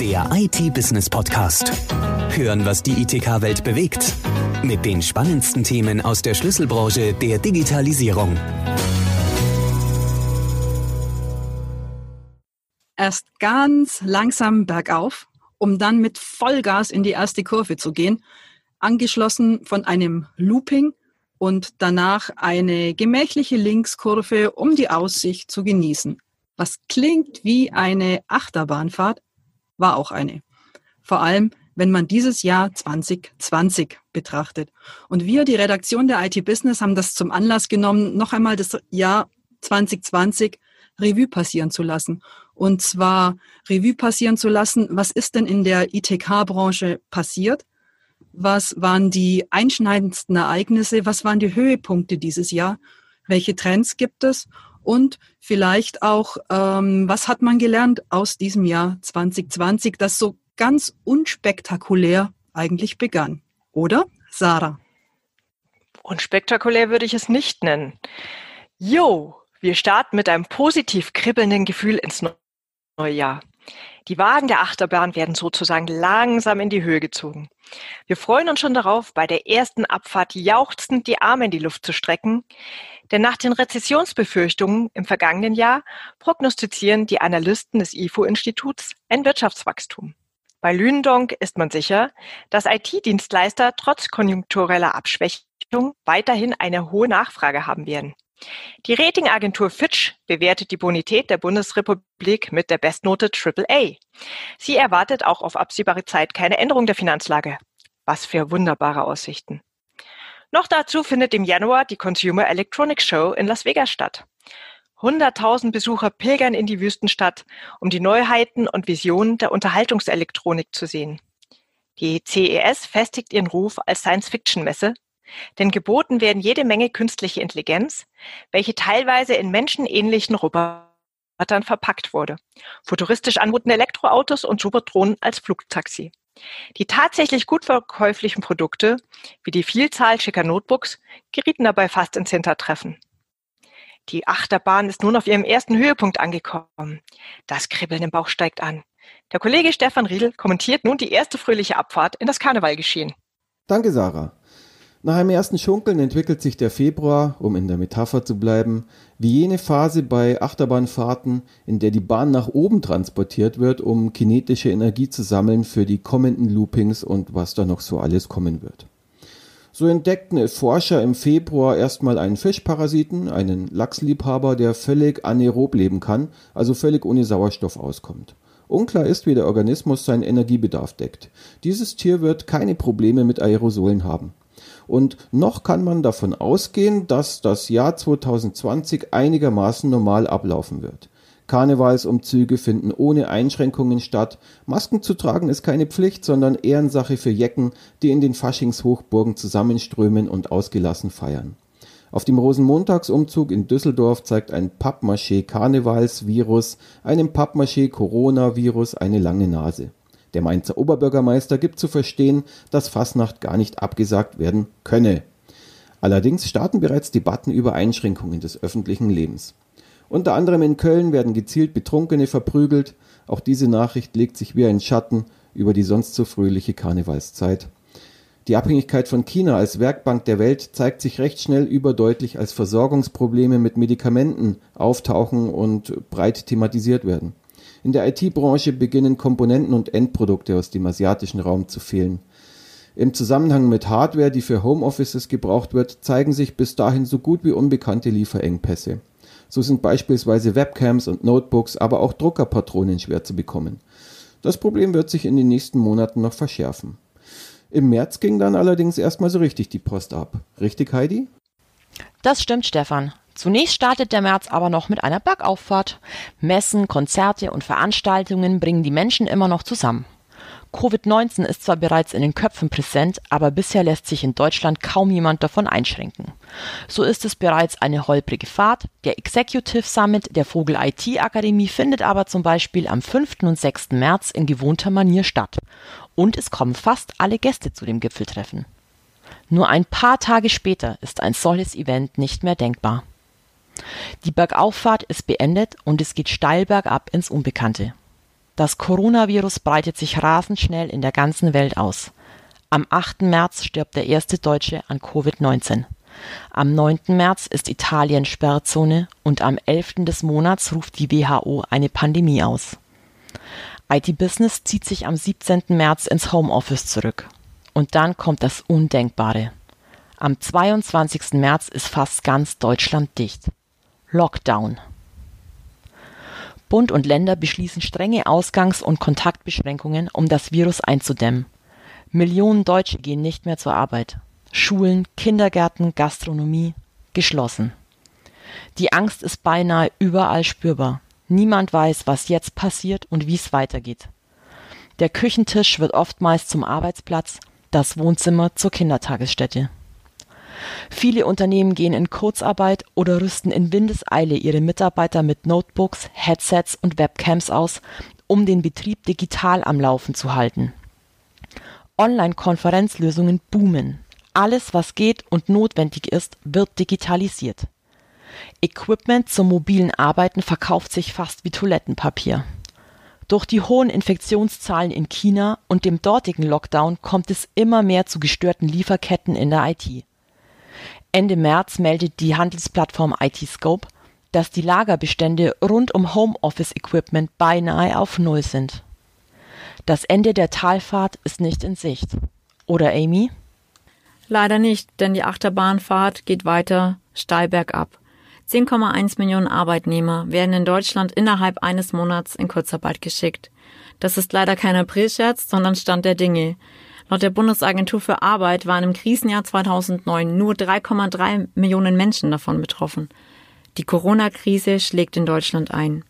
Der IT-Business-Podcast. Hören, was die ITK-Welt bewegt. Mit den spannendsten Themen aus der Schlüsselbranche der Digitalisierung. Erst ganz langsam bergauf, um dann mit Vollgas in die erste Kurve zu gehen, angeschlossen von einem Looping und danach eine gemächliche Linkskurve, um die Aussicht zu genießen. Was klingt wie eine Achterbahnfahrt, war auch eine. Vor allem, wenn man dieses Jahr 2020 betrachtet. Und wir, die Redaktion der IT Business, haben das zum Anlass genommen, noch einmal das Jahr 2020 Revue passieren zu lassen. Und zwar Revue passieren zu lassen, was ist denn in der ITK-Branche passiert? Was waren die einschneidendsten Ereignisse? Was waren die Höhepunkte dieses Jahr? Welche Trends gibt es? Und vielleicht auch, ähm, was hat man gelernt aus diesem Jahr 2020, das so ganz unspektakulär eigentlich begann? Oder, Sarah? Unspektakulär würde ich es nicht nennen. Jo, wir starten mit einem positiv kribbelnden Gefühl ins neue Jahr. Die Wagen der Achterbahn werden sozusagen langsam in die Höhe gezogen. Wir freuen uns schon darauf, bei der ersten Abfahrt jauchzend die Arme in die Luft zu strecken, denn nach den Rezessionsbefürchtungen im vergangenen Jahr prognostizieren die Analysten des IFO-Instituts ein Wirtschaftswachstum. Bei Lündong ist man sicher, dass IT-Dienstleister trotz konjunktureller Abschwächung weiterhin eine hohe Nachfrage haben werden. Die Ratingagentur Fitch bewertet die Bonität der Bundesrepublik mit der Bestnote AAA. Sie erwartet auch auf absehbare Zeit keine Änderung der Finanzlage. Was für wunderbare Aussichten. Noch dazu findet im Januar die Consumer Electronics Show in Las Vegas statt. 100.000 Besucher pilgern in die Wüstenstadt, um die Neuheiten und Visionen der Unterhaltungselektronik zu sehen. Die CES festigt ihren Ruf als Science-Fiction-Messe denn geboten werden jede Menge künstliche Intelligenz, welche teilweise in menschenähnlichen Robotern verpackt wurde. Futuristisch anmutende Elektroautos und Superdrohnen als Flugtaxi. Die tatsächlich gut verkäuflichen Produkte, wie die Vielzahl schicker Notebooks, gerieten dabei fast ins Hintertreffen. Die Achterbahn ist nun auf ihrem ersten Höhepunkt angekommen. Das Kribbeln im Bauch steigt an. Der Kollege Stefan Riedel kommentiert nun die erste fröhliche Abfahrt in das Karnevalgeschehen. Danke, Sarah. Nach einem ersten Schunkeln entwickelt sich der Februar, um in der Metapher zu bleiben, wie jene Phase bei Achterbahnfahrten, in der die Bahn nach oben transportiert wird, um kinetische Energie zu sammeln für die kommenden Loopings und was da noch so alles kommen wird. So entdeckten Forscher im Februar erstmal einen Fischparasiten, einen Lachsliebhaber, der völlig anaerob leben kann, also völlig ohne Sauerstoff auskommt. Unklar ist, wie der Organismus seinen Energiebedarf deckt. Dieses Tier wird keine Probleme mit Aerosolen haben. Und noch kann man davon ausgehen, dass das Jahr 2020 einigermaßen normal ablaufen wird. Karnevalsumzüge finden ohne Einschränkungen statt. Masken zu tragen ist keine Pflicht, sondern Ehrensache für Jecken, die in den Faschingshochburgen zusammenströmen und ausgelassen feiern. Auf dem Rosenmontagsumzug in Düsseldorf zeigt ein Pappmaché Karnevalsvirus einem Pappmaché Coronavirus eine lange Nase. Der Mainzer Oberbürgermeister gibt zu verstehen, dass Fasnacht gar nicht abgesagt werden könne. Allerdings starten bereits Debatten über Einschränkungen des öffentlichen Lebens. Unter anderem in Köln werden gezielt Betrunkene verprügelt. Auch diese Nachricht legt sich wie ein Schatten über die sonst so fröhliche Karnevalszeit. Die Abhängigkeit von China als Werkbank der Welt zeigt sich recht schnell überdeutlich, als Versorgungsprobleme mit Medikamenten auftauchen und breit thematisiert werden. In der IT-Branche beginnen Komponenten und Endprodukte aus dem asiatischen Raum zu fehlen. Im Zusammenhang mit Hardware, die für Homeoffices gebraucht wird, zeigen sich bis dahin so gut wie unbekannte Lieferengpässe. So sind beispielsweise Webcams und Notebooks, aber auch Druckerpatronen schwer zu bekommen. Das Problem wird sich in den nächsten Monaten noch verschärfen. Im März ging dann allerdings erstmal so richtig die Post ab. Richtig, Heidi? Das stimmt, Stefan. Zunächst startet der März aber noch mit einer Bergauffahrt. Messen, Konzerte und Veranstaltungen bringen die Menschen immer noch zusammen. Covid-19 ist zwar bereits in den Köpfen präsent, aber bisher lässt sich in Deutschland kaum jemand davon einschränken. So ist es bereits eine holprige Fahrt. Der Executive Summit der Vogel IT Akademie findet aber zum Beispiel am 5. und 6. März in gewohnter Manier statt. Und es kommen fast alle Gäste zu dem Gipfeltreffen. Nur ein paar Tage später ist ein solches Event nicht mehr denkbar. Die Bergauffahrt ist beendet und es geht steil bergab ins Unbekannte. Das Coronavirus breitet sich rasend schnell in der ganzen Welt aus. Am 8. März stirbt der erste Deutsche an Covid-19. Am 9. März ist Italien Sperrzone und am 11. des Monats ruft die WHO eine Pandemie aus. IT Business zieht sich am 17. März ins Homeoffice zurück. Und dann kommt das Undenkbare. Am 22. März ist fast ganz Deutschland dicht. Lockdown. Bund und Länder beschließen strenge Ausgangs- und Kontaktbeschränkungen, um das Virus einzudämmen. Millionen Deutsche gehen nicht mehr zur Arbeit. Schulen, Kindergärten, Gastronomie geschlossen. Die Angst ist beinahe überall spürbar. Niemand weiß, was jetzt passiert und wie es weitergeht. Der Küchentisch wird oftmals zum Arbeitsplatz, das Wohnzimmer zur Kindertagesstätte. Viele Unternehmen gehen in Kurzarbeit oder rüsten in Windeseile ihre Mitarbeiter mit Notebooks, Headsets und Webcams aus, um den Betrieb digital am Laufen zu halten. Online-Konferenzlösungen boomen. Alles, was geht und notwendig ist, wird digitalisiert. Equipment zum mobilen Arbeiten verkauft sich fast wie Toilettenpapier. Durch die hohen Infektionszahlen in China und dem dortigen Lockdown kommt es immer mehr zu gestörten Lieferketten in der IT. Ende März meldet die Handelsplattform IT-Scope, dass die Lagerbestände rund um Homeoffice-Equipment beinahe auf Null sind. Das Ende der Talfahrt ist nicht in Sicht. Oder Amy? Leider nicht, denn die Achterbahnfahrt geht weiter steil bergab. 10,1 Millionen Arbeitnehmer werden in Deutschland innerhalb eines Monats in Kurzarbeit geschickt. Das ist leider kein Aprilscherz, sondern Stand der Dinge. Laut der Bundesagentur für Arbeit waren im Krisenjahr 2009 nur 3,3 Millionen Menschen davon betroffen. Die Corona-Krise schlägt in Deutschland ein.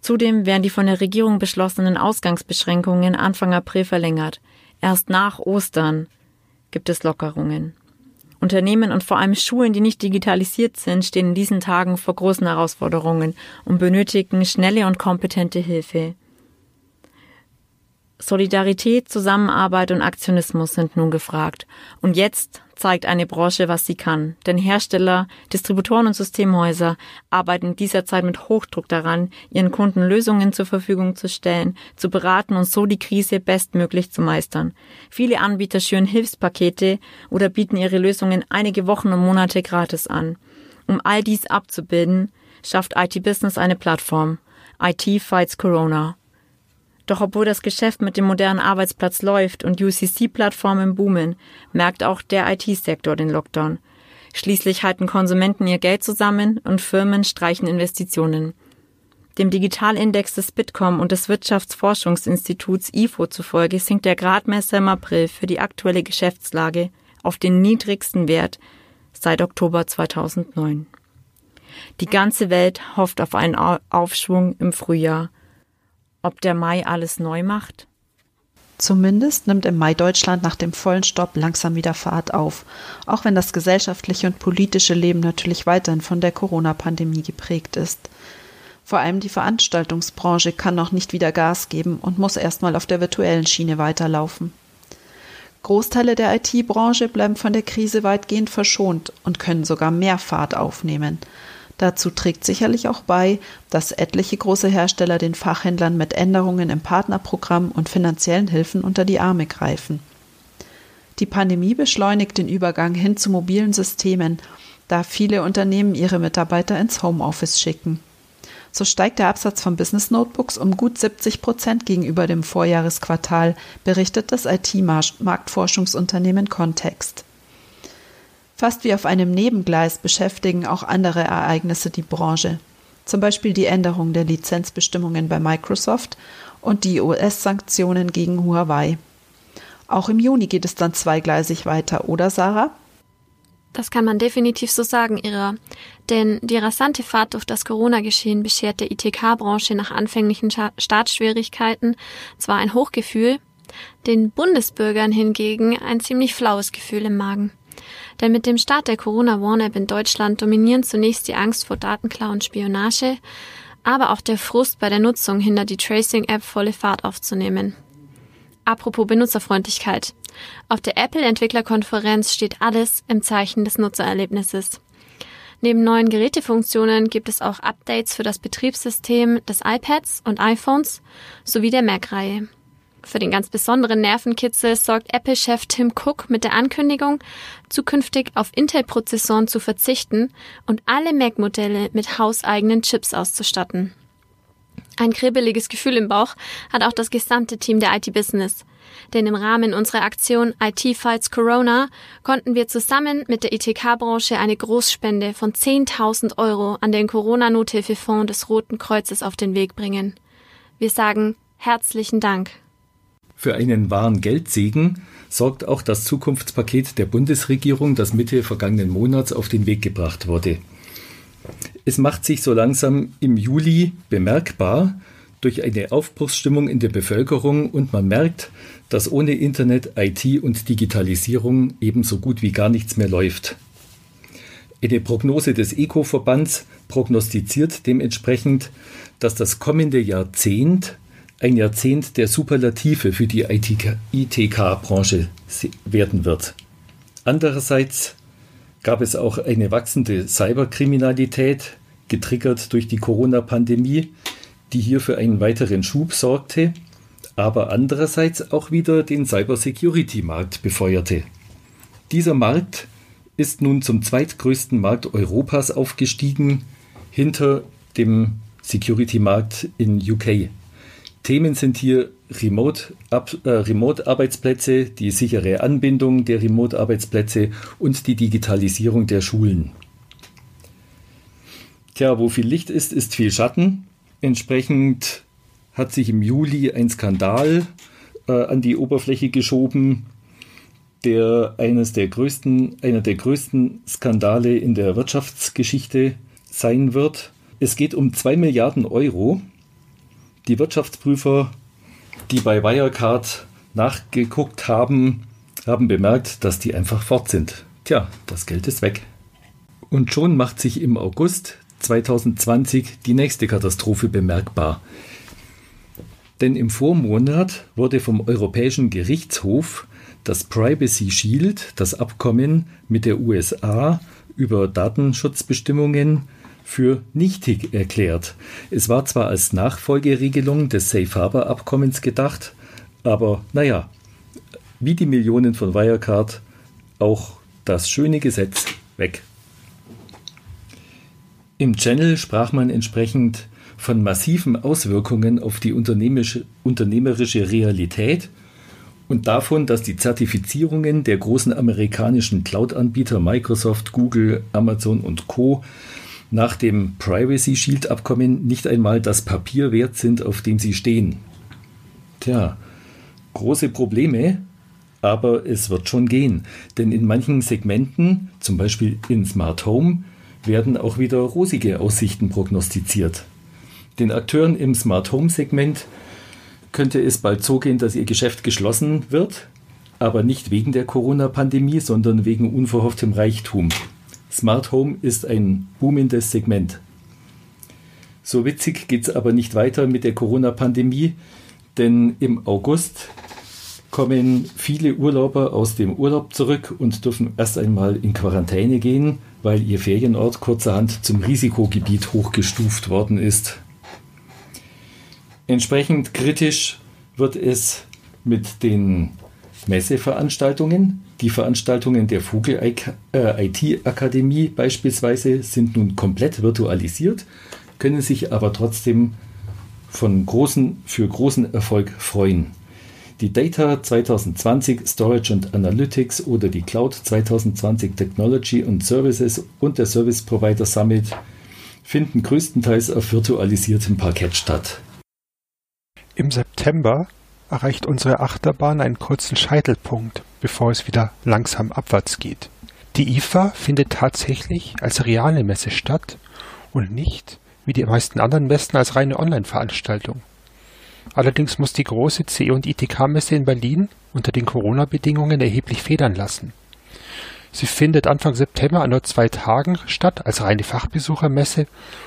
Zudem werden die von der Regierung beschlossenen Ausgangsbeschränkungen Anfang April verlängert. Erst nach Ostern gibt es Lockerungen. Unternehmen und vor allem Schulen, die nicht digitalisiert sind, stehen in diesen Tagen vor großen Herausforderungen und benötigen schnelle und kompetente Hilfe. Solidarität, Zusammenarbeit und Aktionismus sind nun gefragt. Und jetzt zeigt eine Branche, was sie kann. Denn Hersteller, Distributoren und Systemhäuser arbeiten in dieser Zeit mit Hochdruck daran, ihren Kunden Lösungen zur Verfügung zu stellen, zu beraten und so die Krise bestmöglich zu meistern. Viele Anbieter schüren Hilfspakete oder bieten ihre Lösungen einige Wochen und Monate gratis an. Um all dies abzubilden, schafft IT Business eine Plattform. IT Fights Corona. Doch obwohl das Geschäft mit dem modernen Arbeitsplatz läuft und UCC-Plattformen boomen, merkt auch der IT-Sektor den Lockdown. Schließlich halten Konsumenten ihr Geld zusammen und Firmen streichen Investitionen. Dem Digitalindex des Bitkom und des Wirtschaftsforschungsinstituts IFO zufolge sinkt der Gradmesser im April für die aktuelle Geschäftslage auf den niedrigsten Wert seit Oktober 2009. Die ganze Welt hofft auf einen Aufschwung im Frühjahr – ob der Mai alles neu macht? Zumindest nimmt im Mai Deutschland nach dem vollen Stopp langsam wieder Fahrt auf, auch wenn das gesellschaftliche und politische Leben natürlich weiterhin von der Corona-Pandemie geprägt ist. Vor allem die Veranstaltungsbranche kann noch nicht wieder Gas geben und muss erstmal auf der virtuellen Schiene weiterlaufen. Großteile der IT-Branche bleiben von der Krise weitgehend verschont und können sogar mehr Fahrt aufnehmen. Dazu trägt sicherlich auch bei, dass etliche große Hersteller den Fachhändlern mit Änderungen im Partnerprogramm und finanziellen Hilfen unter die Arme greifen. Die Pandemie beschleunigt den Übergang hin zu mobilen Systemen, da viele Unternehmen ihre Mitarbeiter ins Homeoffice schicken. So steigt der Absatz von Business Notebooks um gut 70 Prozent gegenüber dem Vorjahresquartal, berichtet das IT-Marktforschungsunternehmen Context. Fast wie auf einem Nebengleis beschäftigen auch andere Ereignisse die Branche. Zum Beispiel die Änderung der Lizenzbestimmungen bei Microsoft und die US-Sanktionen gegen Huawei. Auch im Juni geht es dann zweigleisig weiter, oder Sarah? Das kann man definitiv so sagen, Ira. Denn die rasante Fahrt durch das Corona-Geschehen beschert der ITK-Branche nach anfänglichen Startschwierigkeiten zwar ein Hochgefühl, den Bundesbürgern hingegen ein ziemlich flaues Gefühl im Magen. Denn mit dem Start der Corona-Warn-App in Deutschland dominieren zunächst die Angst vor Datenklau und Spionage, aber auch der Frust bei der Nutzung hindert die Tracing-App volle Fahrt aufzunehmen. Apropos Benutzerfreundlichkeit. Auf der Apple-Entwicklerkonferenz steht alles im Zeichen des Nutzererlebnisses. Neben neuen Gerätefunktionen gibt es auch Updates für das Betriebssystem des iPads und iPhones sowie der Mac-Reihe. Für den ganz besonderen Nervenkitzel sorgt Apple-Chef Tim Cook mit der Ankündigung, zukünftig auf Intel-Prozessoren zu verzichten und alle Mac-Modelle mit hauseigenen Chips auszustatten. Ein kribbeliges Gefühl im Bauch hat auch das gesamte Team der IT-Business. Denn im Rahmen unserer Aktion IT Fights Corona konnten wir zusammen mit der ITK-Branche eine Großspende von 10.000 Euro an den Corona-Nothilfefonds des Roten Kreuzes auf den Weg bringen. Wir sagen herzlichen Dank. Für einen wahren Geldsegen sorgt auch das Zukunftspaket der Bundesregierung, das Mitte vergangenen Monats auf den Weg gebracht wurde. Es macht sich so langsam im Juli bemerkbar durch eine Aufbruchsstimmung in der Bevölkerung und man merkt, dass ohne Internet, IT und Digitalisierung ebenso gut wie gar nichts mehr läuft. Eine Prognose des ECO-Verbands prognostiziert dementsprechend, dass das kommende Jahrzehnt ein Jahrzehnt der Superlative für die ITK-Branche werden wird. Andererseits gab es auch eine wachsende Cyberkriminalität, getriggert durch die Corona-Pandemie, die hier für einen weiteren Schub sorgte, aber andererseits auch wieder den Cybersecurity-Markt befeuerte. Dieser Markt ist nun zum zweitgrößten Markt Europas aufgestiegen, hinter dem Security-Markt in UK. Themen sind hier Remote-Arbeitsplätze, äh, Remote die sichere Anbindung der Remote-Arbeitsplätze und die Digitalisierung der Schulen. Tja, wo viel Licht ist, ist viel Schatten. Entsprechend hat sich im Juli ein Skandal äh, an die Oberfläche geschoben, der eines der größten, einer der größten Skandale in der Wirtschaftsgeschichte sein wird. Es geht um 2 Milliarden Euro, die Wirtschaftsprüfer, die bei Wirecard nachgeguckt haben, haben bemerkt, dass die einfach fort sind. Tja, das Geld ist weg. Und schon macht sich im August 2020 die nächste Katastrophe bemerkbar. Denn im Vormonat wurde vom Europäischen Gerichtshof das Privacy Shield, das Abkommen mit der USA über Datenschutzbestimmungen, für nichtig erklärt. Es war zwar als Nachfolgeregelung des Safe Harbor Abkommens gedacht, aber naja, wie die Millionen von Wirecard auch das schöne Gesetz weg. Im Channel sprach man entsprechend von massiven Auswirkungen auf die unternehmerische Realität und davon, dass die Zertifizierungen der großen amerikanischen Cloud-Anbieter Microsoft, Google, Amazon und Co nach dem Privacy Shield Abkommen nicht einmal das Papier wert sind, auf dem sie stehen. Tja, große Probleme, aber es wird schon gehen. Denn in manchen Segmenten, zum Beispiel in Smart Home, werden auch wieder rosige Aussichten prognostiziert. Den Akteuren im Smart Home Segment könnte es bald so gehen, dass ihr Geschäft geschlossen wird, aber nicht wegen der Corona-Pandemie, sondern wegen unverhofftem Reichtum. Smart Home ist ein boomendes Segment. So witzig geht es aber nicht weiter mit der Corona-Pandemie, denn im August kommen viele Urlauber aus dem Urlaub zurück und dürfen erst einmal in Quarantäne gehen, weil ihr Ferienort kurzerhand zum Risikogebiet hochgestuft worden ist. Entsprechend kritisch wird es mit den Messeveranstaltungen. Die Veranstaltungen der Vogel IT-Akademie beispielsweise sind nun komplett virtualisiert, können sich aber trotzdem von großen, für großen Erfolg freuen. Die Data 2020 Storage and Analytics oder die Cloud 2020 Technology and Services und der Service Provider Summit finden größtenteils auf virtualisiertem Parkett statt. Im September erreicht unsere Achterbahn einen kurzen Scheitelpunkt, bevor es wieder langsam abwärts geht. Die IFA findet tatsächlich als reale Messe statt und nicht, wie die meisten anderen Messen, als reine Online-Veranstaltung. Allerdings muss die große C- und ITK-Messe in Berlin unter den Corona-Bedingungen erheblich federn lassen. Sie findet Anfang September an nur zwei Tagen statt als reine Fachbesuchermesse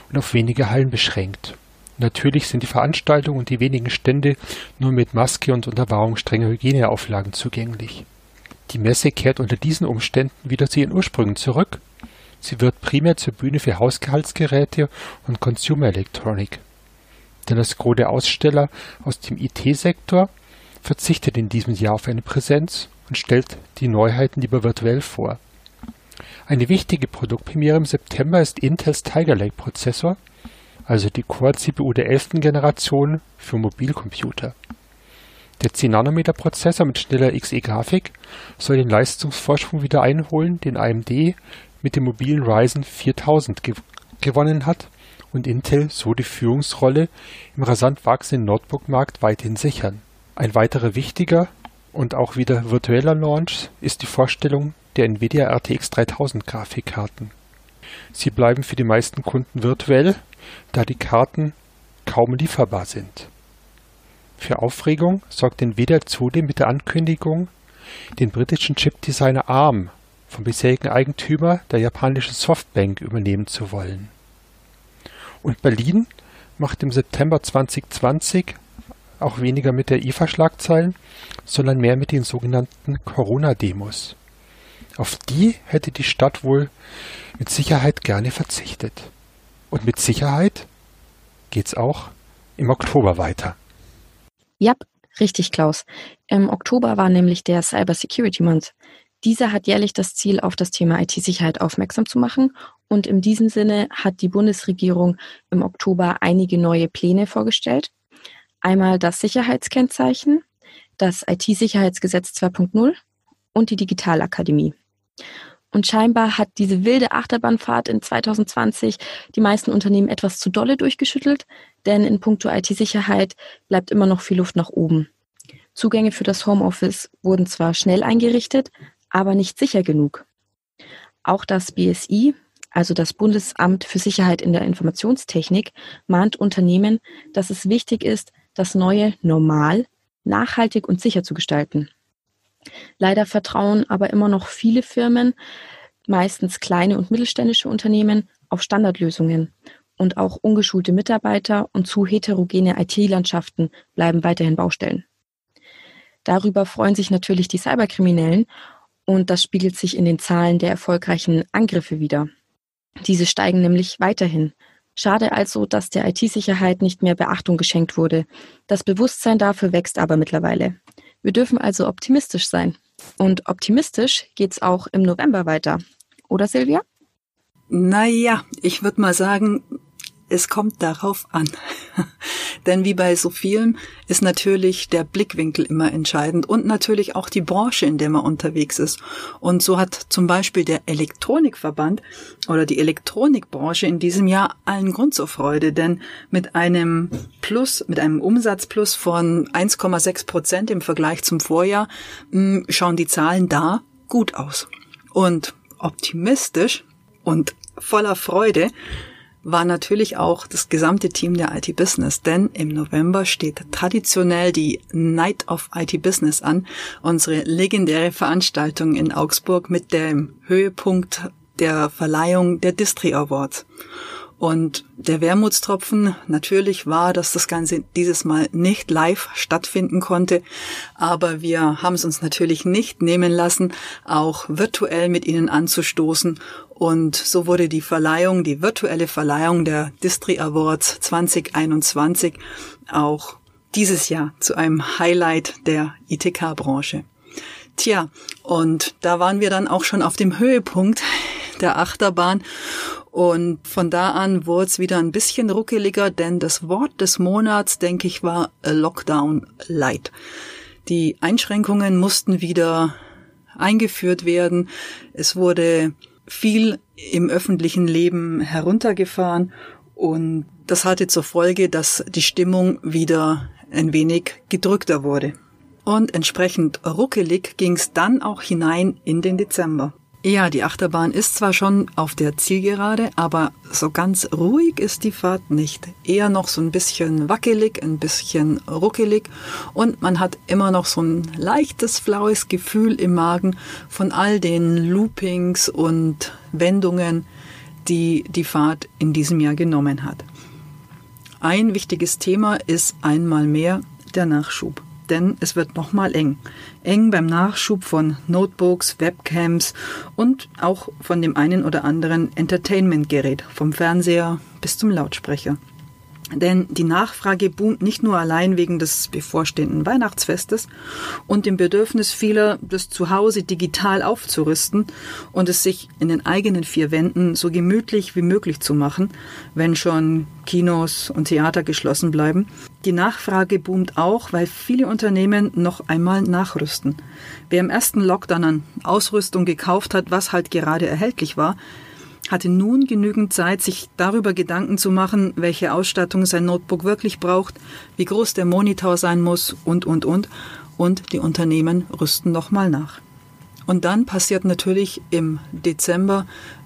und auf wenige Hallen beschränkt. Natürlich sind die Veranstaltungen und die wenigen Stände nur mit Maske und unter Wahrung strenger Hygieneauflagen zugänglich. Die Messe kehrt unter diesen Umständen wieder zu ihren Ursprüngen zurück. Sie wird primär zur Bühne für Hausgehaltsgeräte und Consumer Electronic. Denn das Gros der Aussteller aus dem IT-Sektor verzichtet in diesem Jahr auf eine Präsenz und stellt die Neuheiten lieber virtuell vor. Eine wichtige Produktpremiere im September ist Intels Tiger Lake Prozessor, also die Core-CPU der 11. Generation für Mobilcomputer. Der 10-Nanometer-Prozessor mit schneller XE-Grafik soll den Leistungsvorsprung wieder einholen, den AMD mit dem mobilen Ryzen 4000 gew gewonnen hat und Intel so die Führungsrolle im rasant wachsenden Notebook-Markt weiterhin sichern. Ein weiterer wichtiger und auch wieder virtueller Launch ist die Vorstellung der Nvidia RTX 3000 Grafikkarten. Sie bleiben für die meisten Kunden virtuell, da die Karten kaum lieferbar sind. Für Aufregung sorgt Nvidia zudem mit der Ankündigung, den britischen Chipdesigner ARM vom bisherigen Eigentümer der japanischen Softbank übernehmen zu wollen. Und Berlin macht im September 2020 auch weniger mit der IFA-Schlagzeilen, sondern mehr mit den sogenannten Corona-Demos. Auf die hätte die Stadt wohl mit Sicherheit gerne verzichtet. Und mit Sicherheit geht's auch im Oktober weiter. Ja, richtig, Klaus. Im Oktober war nämlich der Cyber Security Month. Dieser hat jährlich das Ziel, auf das Thema IT-Sicherheit aufmerksam zu machen. Und in diesem Sinne hat die Bundesregierung im Oktober einige neue Pläne vorgestellt. Einmal das Sicherheitskennzeichen, das IT-Sicherheitsgesetz 2.0 und die Digitalakademie. Und scheinbar hat diese wilde Achterbahnfahrt in 2020 die meisten Unternehmen etwas zu dolle durchgeschüttelt, denn in puncto IT-Sicherheit bleibt immer noch viel Luft nach oben. Zugänge für das Homeoffice wurden zwar schnell eingerichtet, aber nicht sicher genug. Auch das BSI, also das Bundesamt für Sicherheit in der Informationstechnik, mahnt Unternehmen, dass es wichtig ist, das neue Normal nachhaltig und sicher zu gestalten. Leider vertrauen aber immer noch viele Firmen, meistens kleine und mittelständische Unternehmen, auf Standardlösungen. Und auch ungeschulte Mitarbeiter und zu heterogene IT-Landschaften bleiben weiterhin Baustellen. Darüber freuen sich natürlich die Cyberkriminellen und das spiegelt sich in den Zahlen der erfolgreichen Angriffe wieder. Diese steigen nämlich weiterhin. Schade also, dass der IT-Sicherheit nicht mehr Beachtung geschenkt wurde. Das Bewusstsein dafür wächst aber mittlerweile. Wir dürfen also optimistisch sein. Und optimistisch geht's auch im November weiter. Oder Silvia? Naja, ich würde mal sagen, es kommt darauf an. Denn wie bei so vielen ist natürlich der Blickwinkel immer entscheidend und natürlich auch die Branche, in der man unterwegs ist. Und so hat zum Beispiel der Elektronikverband oder die Elektronikbranche in diesem Jahr allen Grund zur Freude, denn mit einem Plus, mit einem Umsatzplus von 1,6 Prozent im Vergleich zum Vorjahr hm, schauen die Zahlen da gut aus. Und optimistisch und voller Freude war natürlich auch das gesamte Team der IT Business, denn im November steht traditionell die Night of IT Business an, unsere legendäre Veranstaltung in Augsburg mit dem Höhepunkt der Verleihung der Distri Awards. Und der Wermutstropfen natürlich war, dass das Ganze dieses Mal nicht live stattfinden konnte. Aber wir haben es uns natürlich nicht nehmen lassen, auch virtuell mit Ihnen anzustoßen. Und so wurde die Verleihung, die virtuelle Verleihung der Distri Awards 2021 auch dieses Jahr zu einem Highlight der ITK-Branche. Tja, und da waren wir dann auch schon auf dem Höhepunkt der Achterbahn und von da an wurde es wieder ein bisschen ruckeliger, denn das Wort des Monats, denke ich, war Lockdown Light. Die Einschränkungen mussten wieder eingeführt werden. Es wurde viel im öffentlichen Leben heruntergefahren und das hatte zur Folge, dass die Stimmung wieder ein wenig gedrückter wurde. Und entsprechend ruckelig ging es dann auch hinein in den Dezember. Ja, die Achterbahn ist zwar schon auf der Zielgerade, aber so ganz ruhig ist die Fahrt nicht. Eher noch so ein bisschen wackelig, ein bisschen ruckelig und man hat immer noch so ein leichtes, flaues Gefühl im Magen von all den Loopings und Wendungen, die die Fahrt in diesem Jahr genommen hat. Ein wichtiges Thema ist einmal mehr der Nachschub. Denn es wird nochmal eng. Eng beim Nachschub von Notebooks, Webcams und auch von dem einen oder anderen Entertainment-Gerät, vom Fernseher bis zum Lautsprecher. Denn die Nachfrage boomt nicht nur allein wegen des bevorstehenden Weihnachtsfestes und dem Bedürfnis vieler, das Zuhause digital aufzurüsten und es sich in den eigenen vier Wänden so gemütlich wie möglich zu machen, wenn schon Kinos und Theater geschlossen bleiben. Die Nachfrage boomt auch, weil viele Unternehmen noch einmal nachrüsten. Wer im ersten Lockdown an Ausrüstung gekauft hat, was halt gerade erhältlich war, hatte nun genügend Zeit, sich darüber Gedanken zu machen, welche Ausstattung sein Notebook wirklich braucht, wie groß der Monitor sein muss und, und, und. Und die Unternehmen rüsten nochmal nach. Und dann passiert natürlich im Dezember,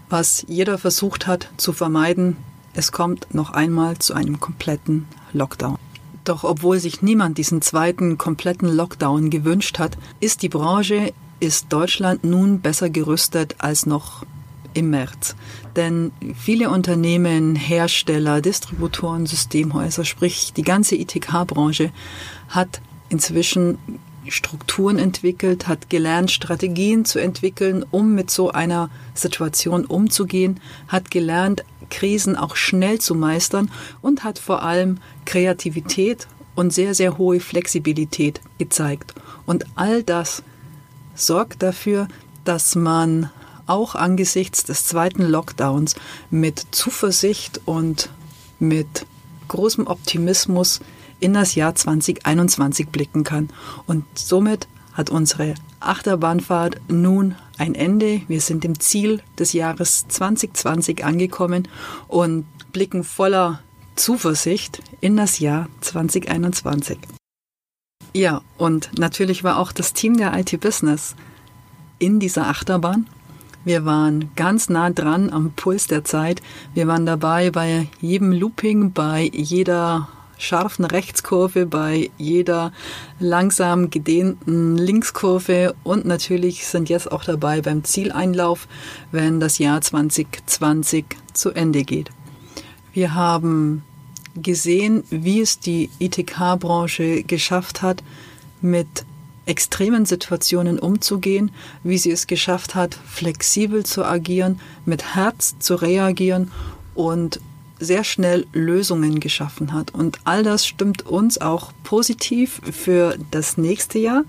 was jeder versucht hat zu vermeiden. Es kommt noch einmal zu einem kompletten Lockdown. Doch obwohl sich niemand diesen zweiten kompletten Lockdown gewünscht hat, ist die Branche, ist Deutschland nun besser gerüstet als noch im März. Denn viele Unternehmen, Hersteller, Distributoren, Systemhäuser, sprich die ganze ITK-Branche hat inzwischen Strukturen entwickelt, hat gelernt, Strategien zu entwickeln, um mit so einer Situation umzugehen, hat gelernt, Krisen auch schnell zu meistern und hat vor allem Kreativität und sehr, sehr hohe Flexibilität gezeigt. Und all das sorgt dafür, dass man auch angesichts des zweiten Lockdowns mit Zuversicht und mit großem Optimismus in das Jahr 2021 blicken kann. Und somit hat unsere Achterbahnfahrt nun ein Ende. Wir sind im Ziel des Jahres 2020 angekommen und blicken voller Zuversicht in das Jahr 2021. Ja, und natürlich war auch das Team der IT Business in dieser Achterbahn wir waren ganz nah dran am Puls der Zeit. Wir waren dabei bei jedem Looping, bei jeder scharfen Rechtskurve, bei jeder langsam gedehnten Linkskurve und natürlich sind jetzt auch dabei beim Zieleinlauf, wenn das Jahr 2020 zu Ende geht. Wir haben gesehen, wie es die ITK-Branche geschafft hat, mit extremen Situationen umzugehen, wie sie es geschafft hat, flexibel zu agieren, mit Herz zu reagieren und sehr schnell Lösungen geschaffen hat. Und all das stimmt uns auch positiv für das nächste Jahr.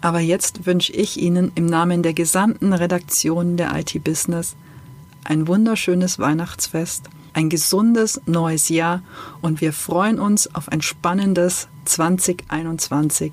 Aber jetzt wünsche ich Ihnen im Namen der gesamten Redaktion der IT Business ein wunderschönes Weihnachtsfest, ein gesundes neues Jahr und wir freuen uns auf ein spannendes 2021